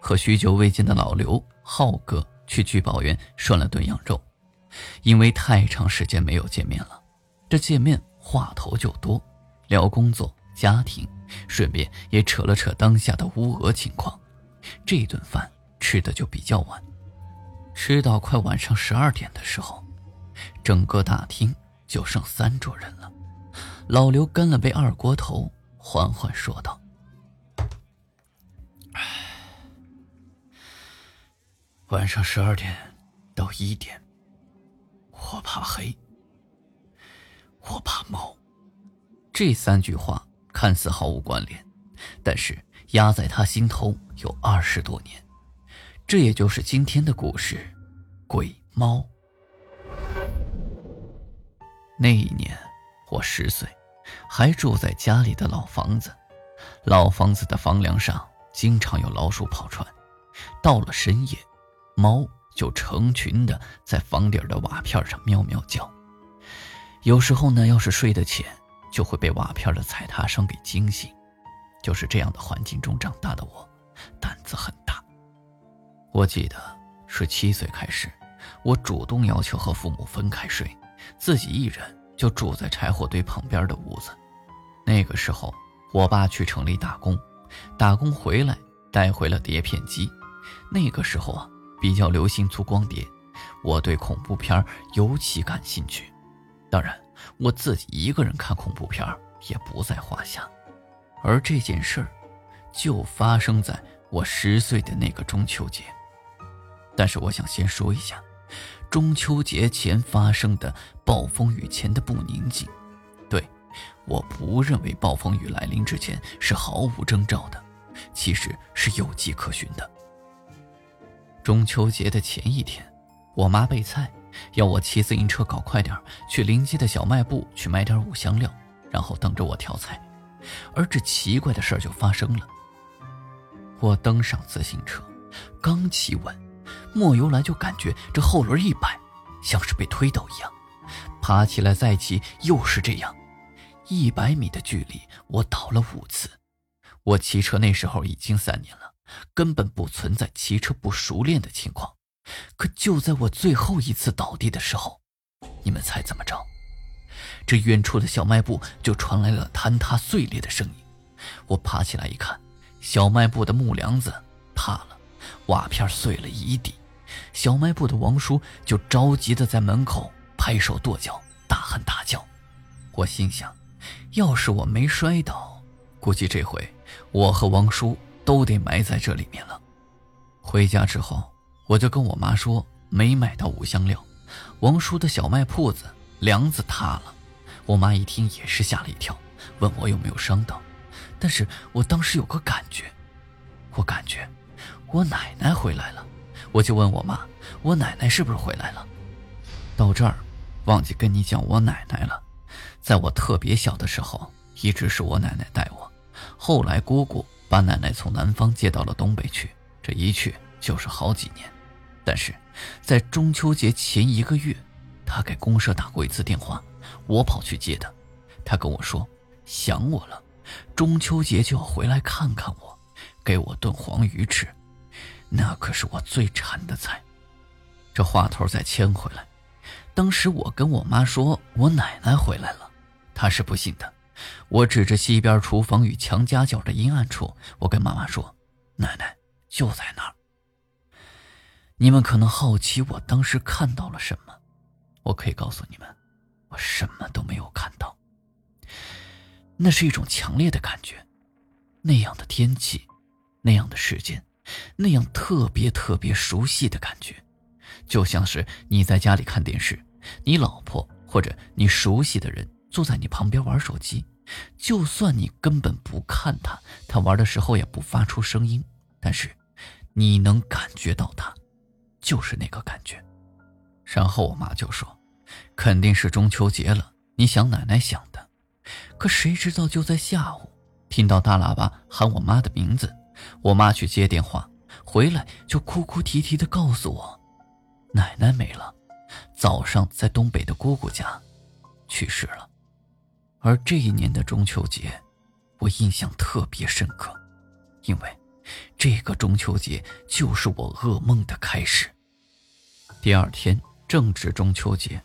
和许久未见的老刘浩哥去聚宝园涮了顿羊肉，因为太长时间没有见面了，这见面话头就多。聊工作、家庭，顺便也扯了扯当下的乌俄情况。这顿饭吃的就比较晚，吃到快晚上十二点的时候，整个大厅就剩三桌人了。老刘干了杯二锅头，缓缓说道：“晚上十二点到一点，我怕黑，我怕猫。”这三句话看似毫无关联，但是压在他心头有二十多年。这也就是今天的故事——鬼猫。那一年我十岁，还住在家里的老房子。老房子的房梁上经常有老鼠跑窜，到了深夜，猫就成群的在房顶的瓦片上喵喵叫。有时候呢，要是睡得浅。就会被瓦片的踩踏声给惊醒。就是这样的环境中长大的我，胆子很大。我记得是七岁开始，我主动要求和父母分开睡，自己一人就住在柴火堆旁边的屋子。那个时候，我爸去城里打工，打工回来带回了碟片机。那个时候啊，比较流行粗光碟，我对恐怖片尤其感兴趣。当然。我自己一个人看恐怖片也不在话下，而这件事儿就发生在我十岁的那个中秋节。但是我想先说一下，中秋节前发生的暴风雨前的不宁静。对，我不认为暴风雨来临之前是毫无征兆的，其实是有迹可循的。中秋节的前一天，我妈备菜。要我骑自行车搞快点，去临街的小卖部去买点五香料，然后等着我挑菜。而这奇怪的事儿就发生了。我登上自行车，刚骑稳，莫由来就感觉这后轮一摆，像是被推倒一样。爬起来再骑，又是这样。一百米的距离，我倒了五次。我骑车那时候已经三年了，根本不存在骑车不熟练的情况。可就在我最后一次倒地的时候，你们猜怎么着？这远处的小卖部就传来了坍塌碎裂的声音。我爬起来一看，小卖部的木梁子塌了，瓦片碎了一地。小卖部的王叔就着急的在门口拍手跺脚，大喊大叫。我心想，要是我没摔倒，估计这回我和王叔都得埋在这里面了。回家之后。我就跟我妈说没买到五香料，王叔的小卖铺子梁子塌了。我妈一听也是吓了一跳，问我有没有伤到。但是我当时有个感觉，我感觉我奶奶回来了，我就问我妈，我奶奶是不是回来了？到这儿，忘记跟你讲我奶奶了。在我特别小的时候，一直是我奶奶带我，后来姑姑把奶奶从南方接到了东北去，这一去就是好几年。但是，在中秋节前一个月，他给公社打过一次电话，我跑去接的。他跟我说想我了，中秋节就要回来看看我，给我炖黄鱼吃，那可是我最馋的菜。这话头再牵回来，当时我跟我妈说我奶奶回来了，她是不信的。我指着西边厨房与墙夹角的阴暗处，我跟妈妈说，奶奶就在那儿。你们可能好奇我当时看到了什么，我可以告诉你们，我什么都没有看到。那是一种强烈的感觉，那样的天气，那样的时间，那样特别特别熟悉的感觉，就像是你在家里看电视，你老婆或者你熟悉的人坐在你旁边玩手机，就算你根本不看他，他玩的时候也不发出声音，但是。你能感觉到他，就是那个感觉。然后我妈就说：“肯定是中秋节了，你想奶奶想的。”可谁知道就在下午，听到大喇叭喊我妈的名字，我妈去接电话，回来就哭哭啼啼的告诉我，奶奶没了，早上在东北的姑姑家去世了。而这一年的中秋节，我印象特别深刻，因为这个中秋节就是我噩梦的开始。第二天正值中秋节，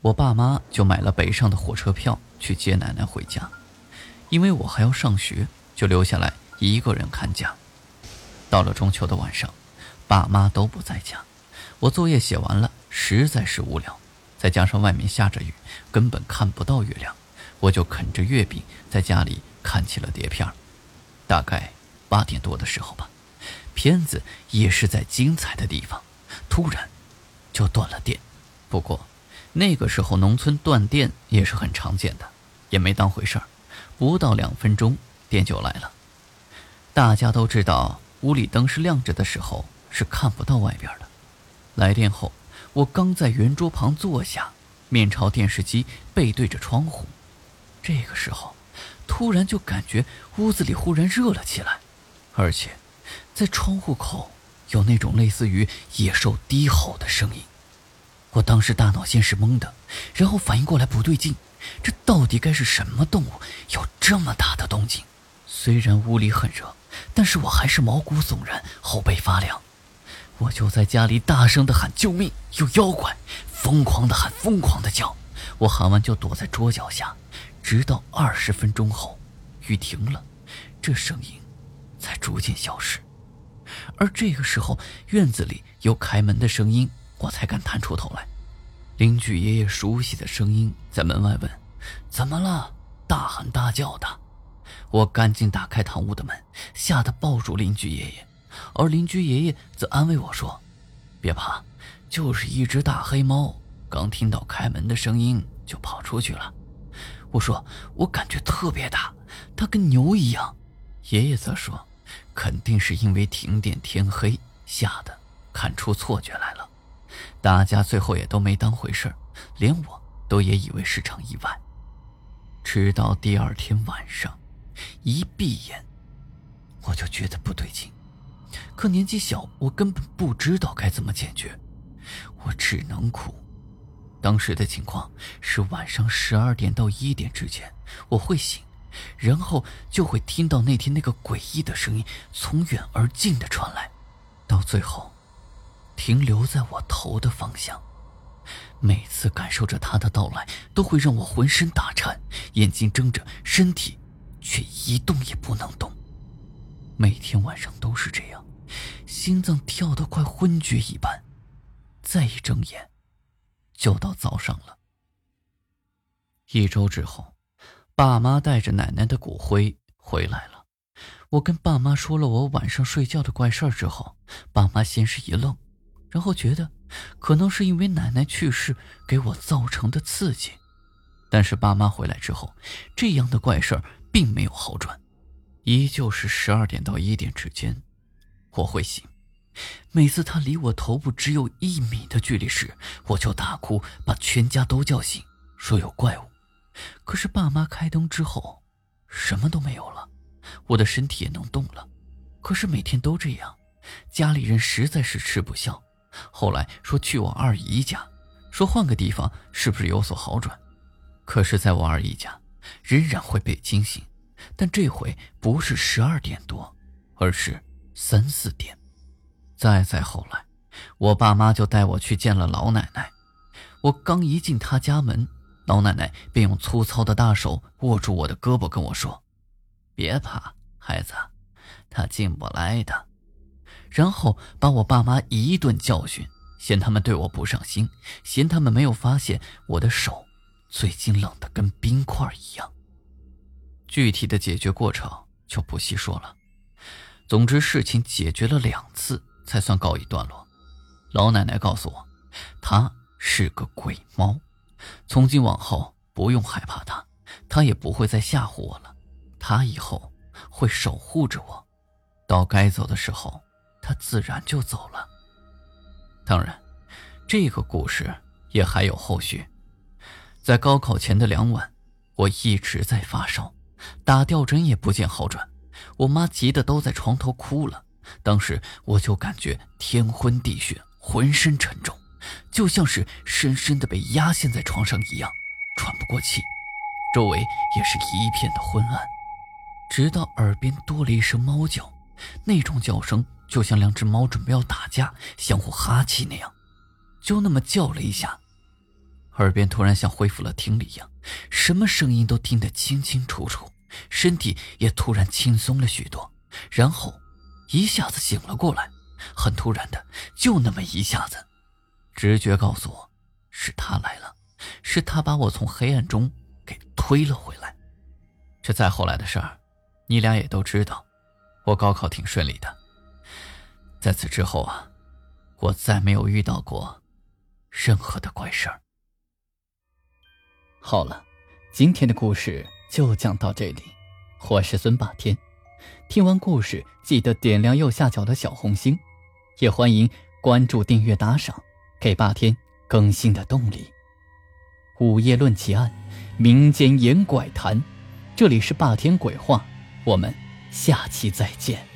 我爸妈就买了北上的火车票去接奶奶回家，因为我还要上学，就留下来一个人看家。到了中秋的晚上，爸妈都不在家，我作业写完了，实在是无聊，再加上外面下着雨，根本看不到月亮。我就啃着月饼，在家里看起了碟片大概八点多的时候吧，片子也是在精彩的地方，突然就断了电。不过那个时候农村断电也是很常见的，也没当回事儿。不到两分钟，电就来了。大家都知道，屋里灯是亮着的时候是看不到外边的。来电后，我刚在圆桌旁坐下，面朝电视机，背对着窗户。这个时候，突然就感觉屋子里忽然热了起来，而且，在窗户口有那种类似于野兽低吼的声音。我当时大脑先是懵的，然后反应过来不对劲，这到底该是什么动物有这么大的动静？虽然屋里很热，但是我还是毛骨悚然，后背发凉。我就在家里大声的喊救命，有妖怪！疯狂的喊，疯狂的叫。我喊完就躲在桌脚下。直到二十分钟后，雨停了，这声音才逐渐消失。而这个时候，院子里有开门的声音，我才敢探出头来。邻居爷爷熟悉的声音在门外问：“怎么了？”大喊大叫的。我赶紧打开堂屋的门，吓得抱住邻居爷爷，而邻居爷爷则安慰我说：“别怕，就是一只大黑猫，刚听到开门的声音就跑出去了。”我说我感觉特别大，它跟牛一样。爷爷则说，肯定是因为停电天黑吓得看出错觉来了。大家最后也都没当回事连我都也以为是场意外。直到第二天晚上，一闭眼，我就觉得不对劲。可年纪小，我根本不知道该怎么解决，我只能哭。当时的情况是晚上十二点到一点之间，我会醒，然后就会听到那天那个诡异的声音从远而近的传来，到最后停留在我头的方向。每次感受着它的到来，都会让我浑身打颤，眼睛睁着，身体却一动也不能动。每天晚上都是这样，心脏跳得快昏厥一般，再一睁眼。就到早上了。一周之后，爸妈带着奶奶的骨灰回来了。我跟爸妈说了我晚上睡觉的怪事儿之后，爸妈先是一愣，然后觉得可能是因为奶奶去世给我造成的刺激。但是爸妈回来之后，这样的怪事儿并没有好转，依旧是十二点到一点之间，我会醒。每次他离我头部只有一米的距离时，我就大哭，把全家都叫醒，说有怪物。可是爸妈开灯之后，什么都没有了，我的身体也能动了。可是每天都这样，家里人实在是吃不消。后来说去我二姨家，说换个地方是不是有所好转？可是在我二姨家，仍然会被惊醒，但这回不是十二点多，而是三四点。再再后来，我爸妈就带我去见了老奶奶。我刚一进她家门，老奶奶便用粗糙的大手握住我的胳膊，跟我说：“别怕，孩子，他进不来的。”然后把我爸妈一顿教训，嫌他们对我不上心，嫌他们没有发现我的手最近冷得跟冰块一样。具体的解决过程就不细说了。总之，事情解决了两次。才算告一段落。老奶奶告诉我，她是个鬼猫，从今往后不用害怕她，她也不会再吓唬我了。她以后会守护着我，到该走的时候，她自然就走了。当然，这个故事也还有后续。在高考前的两晚，我一直在发烧，打吊针也不见好转，我妈急得都在床头哭了。当时我就感觉天昏地眩，浑身沉重，就像是深深的被压陷在床上一样，喘不过气，周围也是一片的昏暗。直到耳边多了一声猫叫，那种叫声就像两只猫准备要打架、相互哈气那样，就那么叫了一下，耳边突然像恢复了听力一样，什么声音都听得清清楚楚，身体也突然轻松了许多，然后。一下子醒了过来，很突然的，就那么一下子，直觉告诉我，是他来了，是他把我从黑暗中给推了回来。这再后来的事儿，你俩也都知道。我高考挺顺利的，在此之后啊，我再没有遇到过任何的怪事儿。好了，今天的故事就讲到这里，我是孙霸天。听完故事，记得点亮右下角的小红心，也欢迎关注、订阅、打赏，给霸天更新的动力。午夜论奇案，民间言怪谈，这里是霸天鬼话，我们下期再见。